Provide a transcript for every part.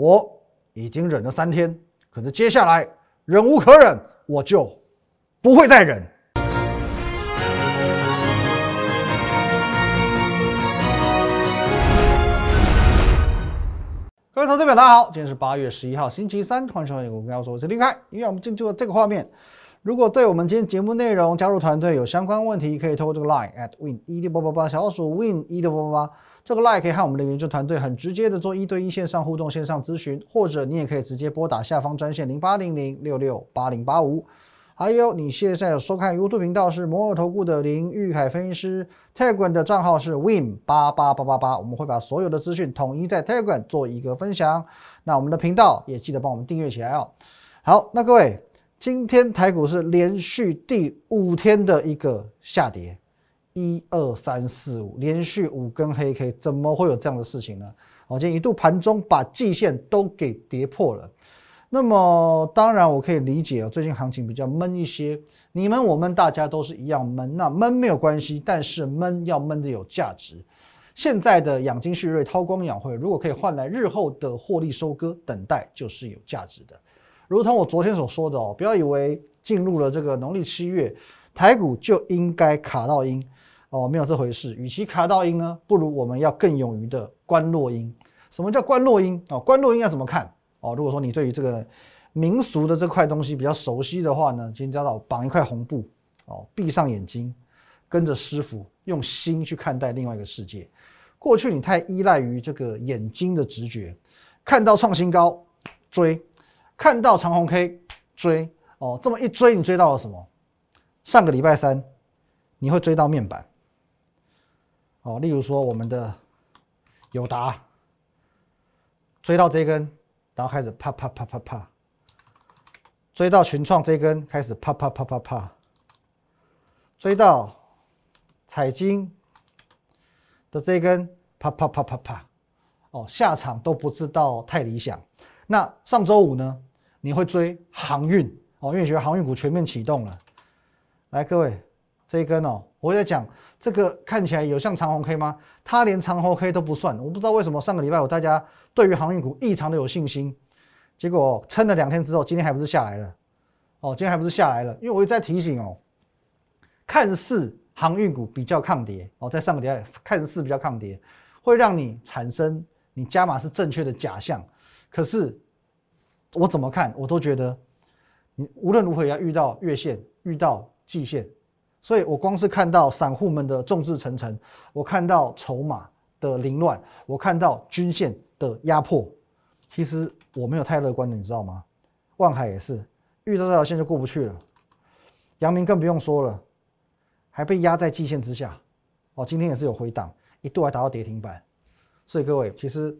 我已经忍了三天，可是接下来忍无可忍，我就不会再忍。各位投资者，大家好，今天是八月十一号，星期三，欢迎收看我跟要说我是林开。因为我们进入了这个画面，如果对我们今天节目内容加入团队有相关问题，可以透过这个 line at win 一六八八八小鼠 win 一六八八八。这个 line 可以和我们的研究团队很直接的做一对一线上互动、线上咨询，或者你也可以直接拨打下方专线零八零零六六八零八五。还有你现在有收看 YouTube 频道是摩尔投顾的林玉凯分析师，Telegram 的账号是 Win 八八八八八，我们会把所有的资讯统一在 Telegram 做一个分享。那我们的频道也记得帮我们订阅起来哦。好，那各位，今天台股是连续第五天的一个下跌。一二三四五，连续五根黑 K，怎么会有这样的事情呢？我今天一度盘中把季线都给跌破了。那么当然我可以理解啊，最近行情比较闷一些，你们我们大家都是一样闷。那闷没有关系，但是闷要闷的有价值。现在的养精蓄锐、韬光养晦，如果可以换来日后的获利收割，等待就是有价值的。如同我昨天所说的哦，不要以为进入了这个农历七月，台股就应该卡到阴。哦，没有这回事。与其卡到音呢，不如我们要更勇于的观落音。什么叫观落音？哦，观落音要怎么看？哦，如果说你对于这个民俗的这块东西比较熟悉的话呢，今天教导绑一块红布，哦，闭上眼睛，跟着师傅用心去看待另外一个世界。过去你太依赖于这个眼睛的直觉，看到创新高追，看到长红 K 追，哦，这么一追，你追到了什么？上个礼拜三，你会追到面板。哦，例如说我们的友达追到这根，然后开始啪啪啪啪啪，追到群创这根开始啪啪啪啪啪，追到彩金的这根啪啪啪啪啪，哦，下场都不知道太理想。那上周五呢？你会追航运哦，因为觉得航运股全面启动了。来，各位。这一根哦，我在讲这个看起来有像长红 K 吗？它连长红 K 都不算，我不知道为什么上个礼拜我大家对于航运股异常的有信心，结果撑了两天之后，今天还不是下来了？哦，今天还不是下来了？因为我一直在提醒哦，看似航运股比较抗跌哦，在上个礼拜看似比较抗跌，会让你产生你加码是正确的假象。可是我怎么看，我都觉得你无论如何也要遇到月线，遇到季线。所以我光是看到散户们的众志成城，我看到筹码的凌乱，我看到均线的压迫，其实我没有太乐观的，你知道吗？万海也是遇到这条线就过不去了，阳明更不用说了，还被压在季线之下，哦，今天也是有回档，一度还达到跌停板。所以各位，其实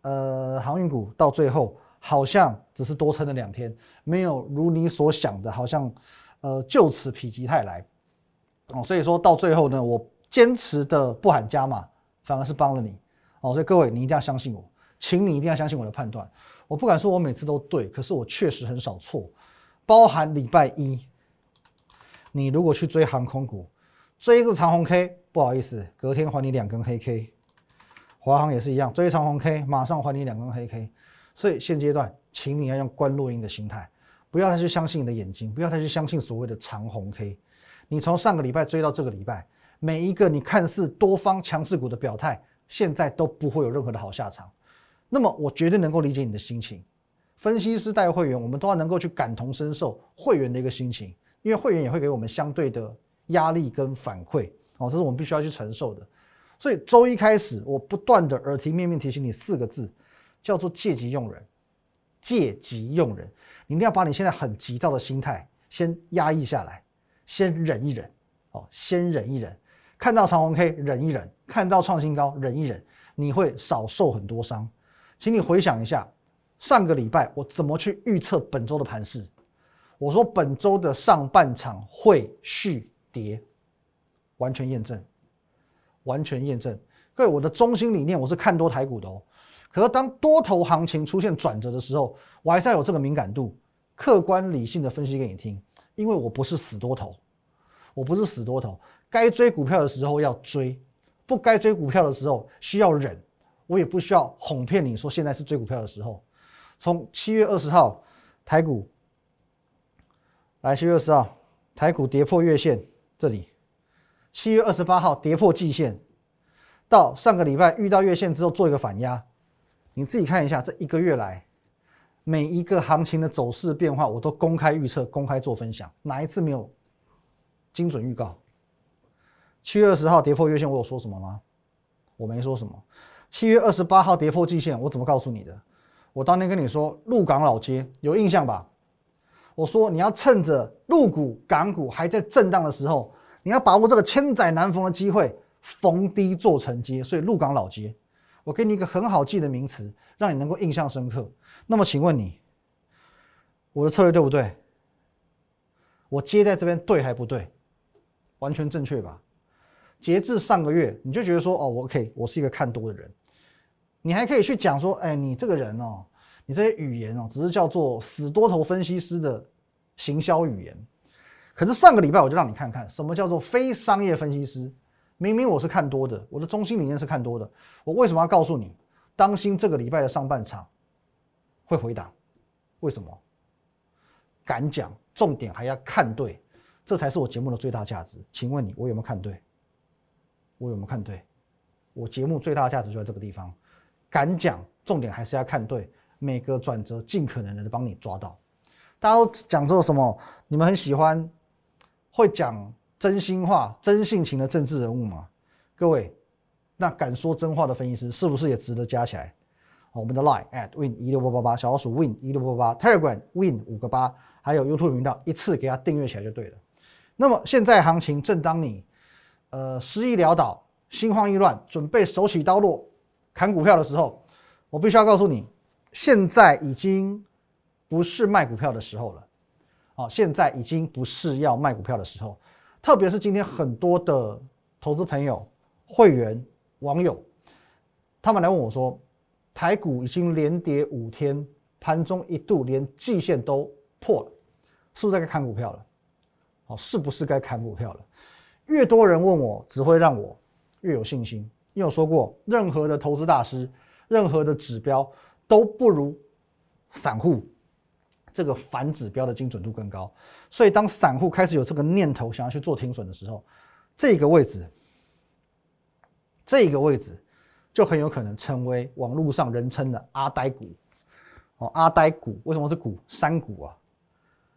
呃，航运股到最后好像只是多撑了两天，没有如你所想的，好像呃就此否极泰来。哦，所以说到最后呢，我坚持的不喊加码，反而是帮了你。哦，所以各位你一定要相信我，请你一定要相信我的判断。我不敢说我每次都对，可是我确实很少错。包含礼拜一，你如果去追航空股，追一个长红 K，不好意思，隔天还你两根黑 K。华航也是一样，追长红 K，马上还你两根黑 K。所以现阶段，请你要用观落音的心态，不要再去相信你的眼睛，不要再去相信所谓的长红 K。你从上个礼拜追到这个礼拜，每一个你看似多方强势股的表态，现在都不会有任何的好下场。那么我绝对能够理解你的心情。分析师带会员，我们都要能够去感同身受会员的一个心情，因为会员也会给我们相对的压力跟反馈哦，这是我们必须要去承受的。所以周一开始，我不断的耳提面命提醒你四个字，叫做借机用人。借机用人，你一定要把你现在很急躁的心态先压抑下来。先忍一忍，哦，先忍一忍，看到长红 K 忍一忍，看到创新高忍一忍，你会少受很多伤。请你回想一下，上个礼拜我怎么去预测本周的盘势？我说本周的上半场会续跌，完全验证，完全验证。各位，我的中心理念我是看多台股的哦。可是当多头行情出现转折的时候，我还是要有这个敏感度，客观理性的分析给你听。因为我不是死多头，我不是死多头，该追股票的时候要追，不该追股票的时候需要忍。我也不需要哄骗你说现在是追股票的时候。从七月二十号台股来，七月二十号台股跌破月线这里，七月二十八号跌破季线，到上个礼拜遇到月线之后做一个反压，你自己看一下这一个月来每一个行情的走势变化，我都公开预测、公开做分享，哪一次没有精准预告？七月二十号跌破月线，我有说什么吗？我没说什么。七月二十八号跌破季线，我怎么告诉你的？我当天跟你说，鹿港老街有印象吧？我说你要趁着陆股、港股还在震荡的时候，你要把握这个千载难逢的机会，逢低做承接。所以鹿港老街，我给你一个很好记的名词，让你能够印象深刻。那么请问你，我的策略对不对？我接在这边对还不对？完全正确吧？截至上个月，你就觉得说哦，我 OK，我是一个看多的人。你还可以去讲说，哎，你这个人哦，你这些语言哦，只是叫做死多头分析师的行销语言。可是上个礼拜我就让你看看什么叫做非商业分析师。明明我是看多的，我的中心理念是看多的，我为什么要告诉你，当心这个礼拜的上半场会回档？为什么？敢讲，重点还要看对，这才是我节目的最大价值。请问你，我有没有看对？我有没有看对？我节目最大的价值就在这个地方。敢讲，重点还是要看对每个转折，尽可能的帮你抓到。大家都讲做什么？你们很喜欢会讲真心话、真性情的政治人物吗？各位，那敢说真话的分析师是不是也值得加起来？我们的 line at win 一六八八八，小老鼠 win 一六八八，Telegram win 五个八，还有 YouTube 频道一次给他订阅起来就对了。那么现在行情正当你呃失意潦倒、心慌意乱，准备手起刀落。砍股票的时候，我必须要告诉你，现在已经不是卖股票的时候了。哦，现在已经不是要卖股票的时候。特别是今天很多的投资朋友、会员、网友，他们来问我说，台股已经连跌五天，盘中一度连季线都破了，是不是该砍股票了？哦，是不是该砍股票了？越多人问我，只会让我越有信心。你有说过，任何的投资大师，任何的指标都不如散户这个反指标的精准度更高。所以，当散户开始有这个念头想要去做停损的时候，这个位置，这个位置就很有可能成为网络上人称的“阿呆股”。哦，阿呆股为什么是股？山股啊！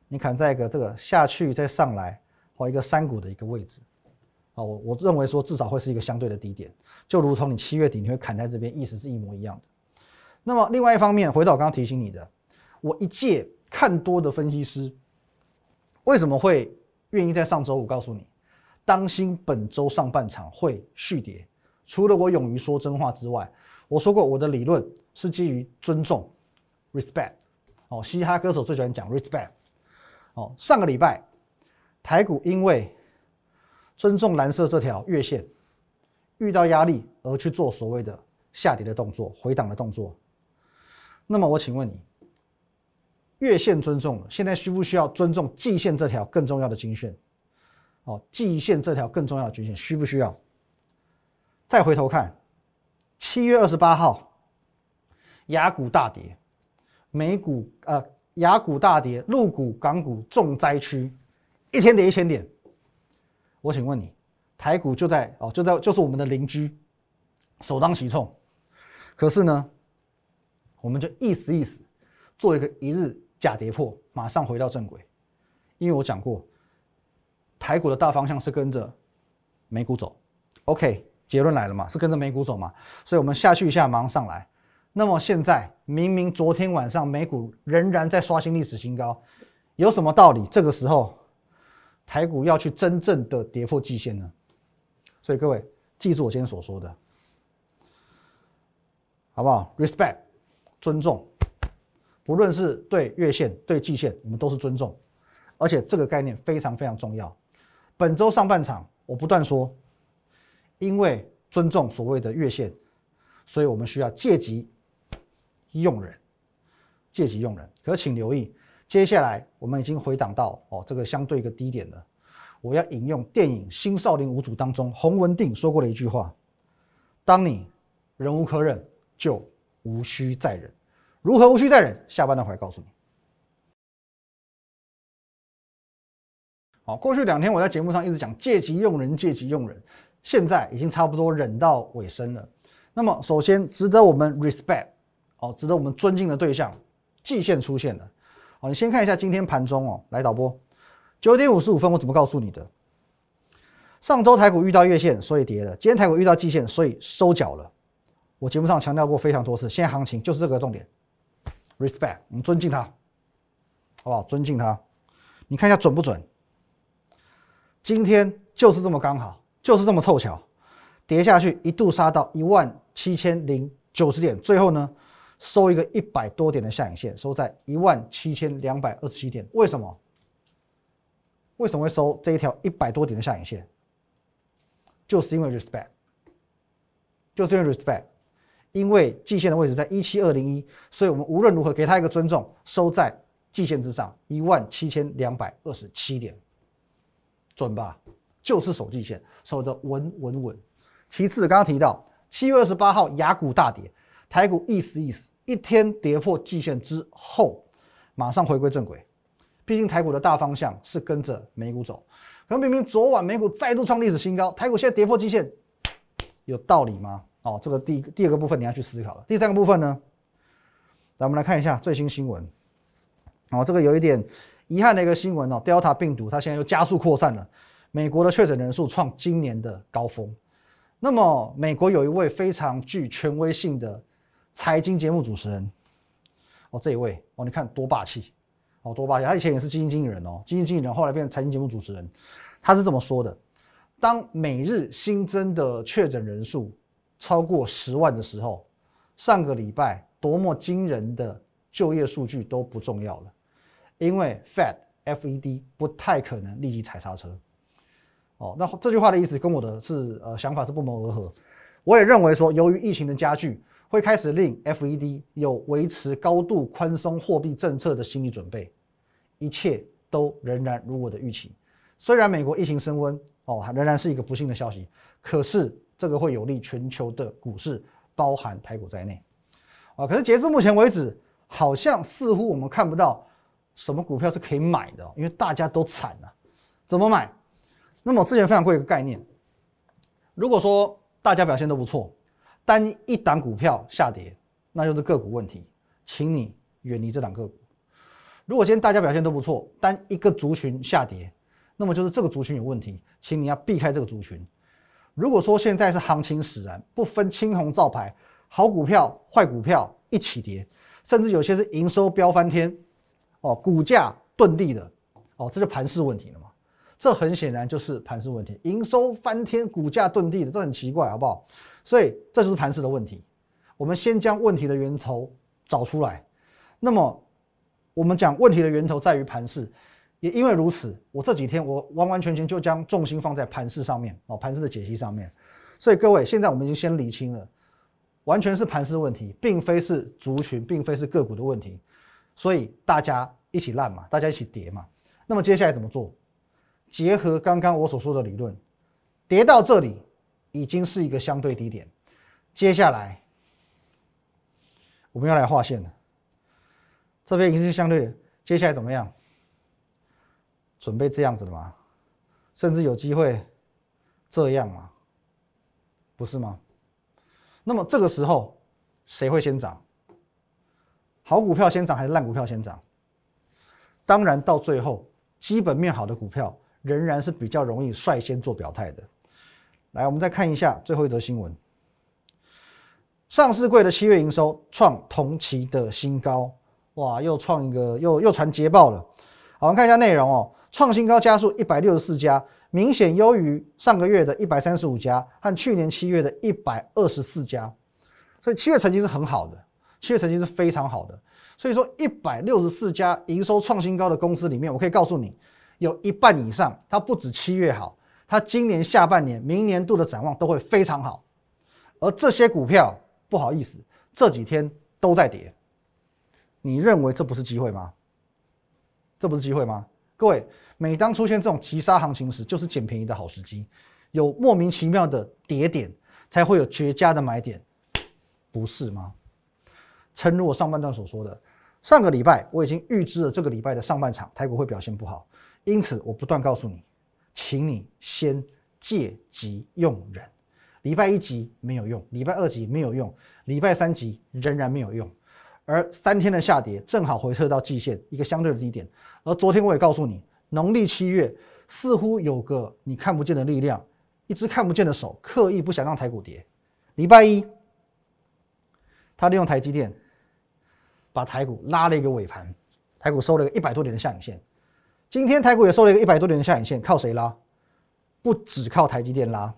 你看，在一个这个下去再上来，或一个山股的一个位置。啊，我我认为说至少会是一个相对的低点，就如同你七月底你会砍在这边，意思是一模一样的。那么另外一方面，回到我刚刚提醒你的，我一借看多的分析师，为什么会愿意在上周五告诉你，当心本周上半场会续跌？除了我勇于说真话之外，我说过我的理论是基于尊重，respect。哦，嘻哈歌手最喜欢讲 respect。哦，上个礼拜台股因为尊重蓝色这条月线，遇到压力而去做所谓的下跌的动作、回档的动作。那么我请问你，月线尊重了，现在需不需要尊重季线这条更重要的均线？哦，季线这条更重要的均线需不需要？再回头看，七月二十八号，雅股大跌，美股呃，雅股大跌，陆股、港股重灾区，一天跌一千点。我请问你，台股就在哦，就在就是我们的邻居，首当其冲。可是呢，我们就意思意思，做一个一日假跌破，马上回到正轨。因为我讲过，台股的大方向是跟着美股走。OK，结论来了嘛，是跟着美股走嘛。所以我们下去一下，马上上来。那么现在明明昨天晚上美股仍然在刷新历史新高，有什么道理？这个时候？台股要去真正的跌破季线呢，所以各位记住我今天所说的，好不好？Respect，尊重，不论是对月线、对季线，我们都是尊重，而且这个概念非常非常重要。本周上半场我不断说，因为尊重所谓的月线，所以我们需要借机用人，借机用人。可请留意。接下来我们已经回档到哦这个相对一个低点了。我要引用电影《新少林五祖》当中洪文定说过的一句话：“当你忍无可忍，就无需再忍；如何无需再忍？下半段回来告诉你。好，过去两天我在节目上一直讲借机用人，借机用人，现在已经差不多忍到尾声了。那么，首先值得我们 respect，哦，值得我们尊敬的对象，季线出现了。好，你先看一下今天盘中哦，来导播，九点五十五分我怎么告诉你的？上周台股遇到月线，所以跌了；今天台股遇到季线，所以收脚了。我节目上强调过非常多次，现在行情就是这个重点，respect，我们尊敬他，好不好？尊敬他，你看一下准不准？今天就是这么刚好，就是这么凑巧，跌下去一度杀到一万七千零九十点，最后呢收一个一百多点的下影线，收在一万七千两百二十七点。为什么？为什么会收这一条一百多点的下影线？就是因为 respect，就是因为 respect，因为季线的位置在一七二零一，所以我们无论如何给他一个尊重，收在季线之上一万七千两百二十七点。准吧，就是守季线，守得稳稳稳。其次，刚刚提到七月二十八号雅股大跌，台股意思意思，一天跌破季线之后，马上回归正轨。毕竟台股的大方向是跟着美股走。可明明昨晚美股再度创历史新高，台股现在跌破季线，有道理吗？哦，这个第第二个部分你要去思考了。第三个部分呢，咱们来看一下最新新闻。哦，这个有一点。遗憾的一个新闻哦，Delta 病毒它现在又加速扩散了，美国的确诊人数创今年的高峰。那么，美国有一位非常具权威性的财经节目主持人，哦，这一位哦，你看多霸气，哦，多霸气！他以前也是基金经理人哦，基金经理人后来变成财经节目主持人，他是这么说的：当每日新增的确诊人数超过十万的时候，上个礼拜多么惊人的就业数据都不重要了。因为 Fed F E D 不太可能立即踩刹车，哦，那这句话的意思跟我的是呃想法是不谋而合。我也认为说，由于疫情的加剧，会开始令 F E D 有维持高度宽松货币政策的心理准备，一切都仍然如我的预期。虽然美国疫情升温，哦，仍然是一个不幸的消息，可是这个会有利全球的股市，包含台股在内，啊，可是截至目前为止，好像似乎我们看不到。什么股票是可以买的？因为大家都惨了，怎么买？那么之前分享过一个概念，如果说大家表现都不错，单一档股票下跌，那就是个股问题，请你远离这档个股。如果今天大家表现都不错，单一个族群下跌，那么就是这个族群有问题，请你要避开这个族群。如果说现在是行情使然，不分青红皂白，好股票、坏股票一起跌，甚至有些是营收飙翻天。哦，股价遁地的，哦，这就盘势问题了嘛？这很显然就是盘势问题，营收翻天，股价遁地的，这很奇怪，好不好？所以这就是盘势的问题。我们先将问题的源头找出来。那么，我们讲问题的源头在于盘势，也因为如此，我这几天我完完全全就将重心放在盘势上面，哦，盘势的解析上面。所以各位，现在我们已经先理清了，完全是盘势问题，并非是族群，并非是个股的问题。所以大家一起烂嘛，大家一起跌嘛。那么接下来怎么做？结合刚刚我所说的理论，跌到这里已经是一个相对低点。接下来我们要来画线了，这边已经是相对的。接下来怎么样？准备这样子的吗？甚至有机会这样吗？不是吗？那么这个时候谁会先涨？好股票先涨还是烂股票先涨？当然，到最后基本面好的股票仍然是比较容易率先做表态的。来，我们再看一下最后一则新闻：上市柜的七月营收创同期的新高，哇，又创一个又又传捷报了。好，我们看一下内容哦，创新高加速一百六十四家，明显优于上个月的一百三十五家和去年七月的一百二十四家，所以七月成绩是很好的。七月成绩是非常好的，所以说一百六十四家营收创新高的公司里面，我可以告诉你，有一半以上，它不止七月好，它今年下半年、明年度的展望都会非常好。而这些股票，不好意思，这几天都在跌。你认为这不是机会吗？这不是机会吗？各位，每当出现这种急杀行情时，就是捡便宜的好时机。有莫名其妙的跌点，才会有绝佳的买点，不是吗？诚如我上半段所说的，上个礼拜我已经预知了这个礼拜的上半场台股会表现不好，因此我不断告诉你，请你先借急用人。礼拜一急没有用，礼拜二急没有用，礼拜三急仍然没有用，而三天的下跌正好回撤到季线一个相对的低点。而昨天我也告诉你，农历七月似乎有个你看不见的力量，一只看不见的手刻意不想让台股跌。礼拜一，他利用台积电把台股拉了一个尾盘，台股收了一个一百多点的下影线。今天台股也收了一个一百多点的下影线，靠谁拉？不只靠台积电拉。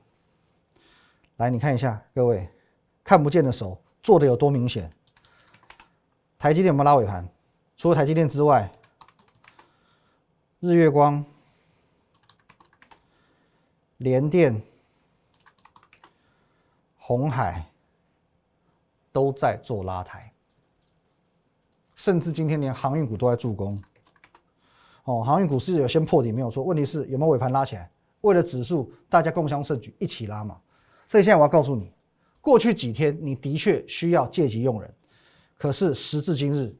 来，你看一下，各位看不见的手做的有多明显？台积电有没有拉尾盘？除了台积电之外，日月光、联电、红海都在做拉抬，甚至今天连航运股都在助攻。哦，航运股是有先破底没有错，问题是有没有尾盘拉起来？为了指数，大家共襄盛举，一起拉嘛。所以现在我要告诉你，过去几天你的确需要借机用人，可是时至今日，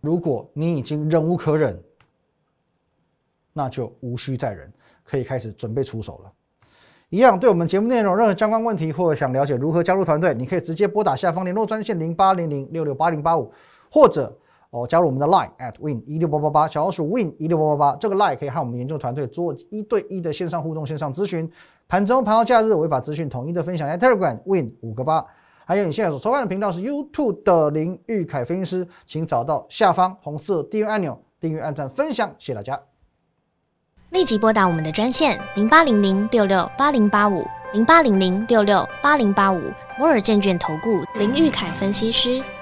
如果你已经忍无可忍，那就无需再忍，可以开始准备出手了。一样，对我们节目内容任何相关问题，或者想了解如何加入团队，你可以直接拨打下方联络专线零八零零六六八零八五，或者哦加入我们的 Line at win 一六八八八，小老鼠 win 一六八八八，这个 Line 可以和我们研究团队做一对一的线上互动、线上咨询。盘中、盘后、假日，我会把资讯统一的分享在 Telegram Win 五个八。还有你现在所收看的频道是 YouTube 的林玉凯分析师，请找到下方红色订阅按钮，订阅、按赞、分享，谢谢大家。立即拨打我们的专线零八零零六六八零八五零八零零六六八零八五摩尔证券投顾林玉凯分析师。